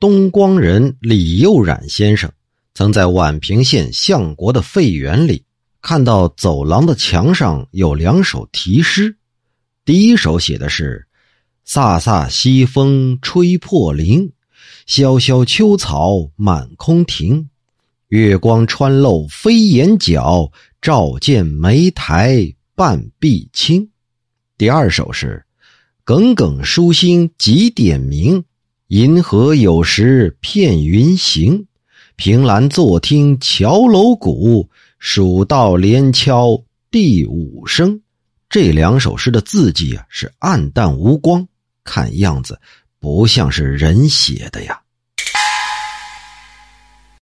东光人李幼冉先生曾在宛平县相国的废园里看到走廊的墙上有两首题诗，第一首写的是“飒飒西风吹破林，萧萧秋草满空庭，月光穿漏飞檐角，照见梅台半壁青”。第二首是。耿耿书心几点明，银河有时片云行。凭栏坐听桥楼鼓，蜀道连敲第五声。这两首诗的字迹啊是暗淡无光，看样子不像是人写的呀。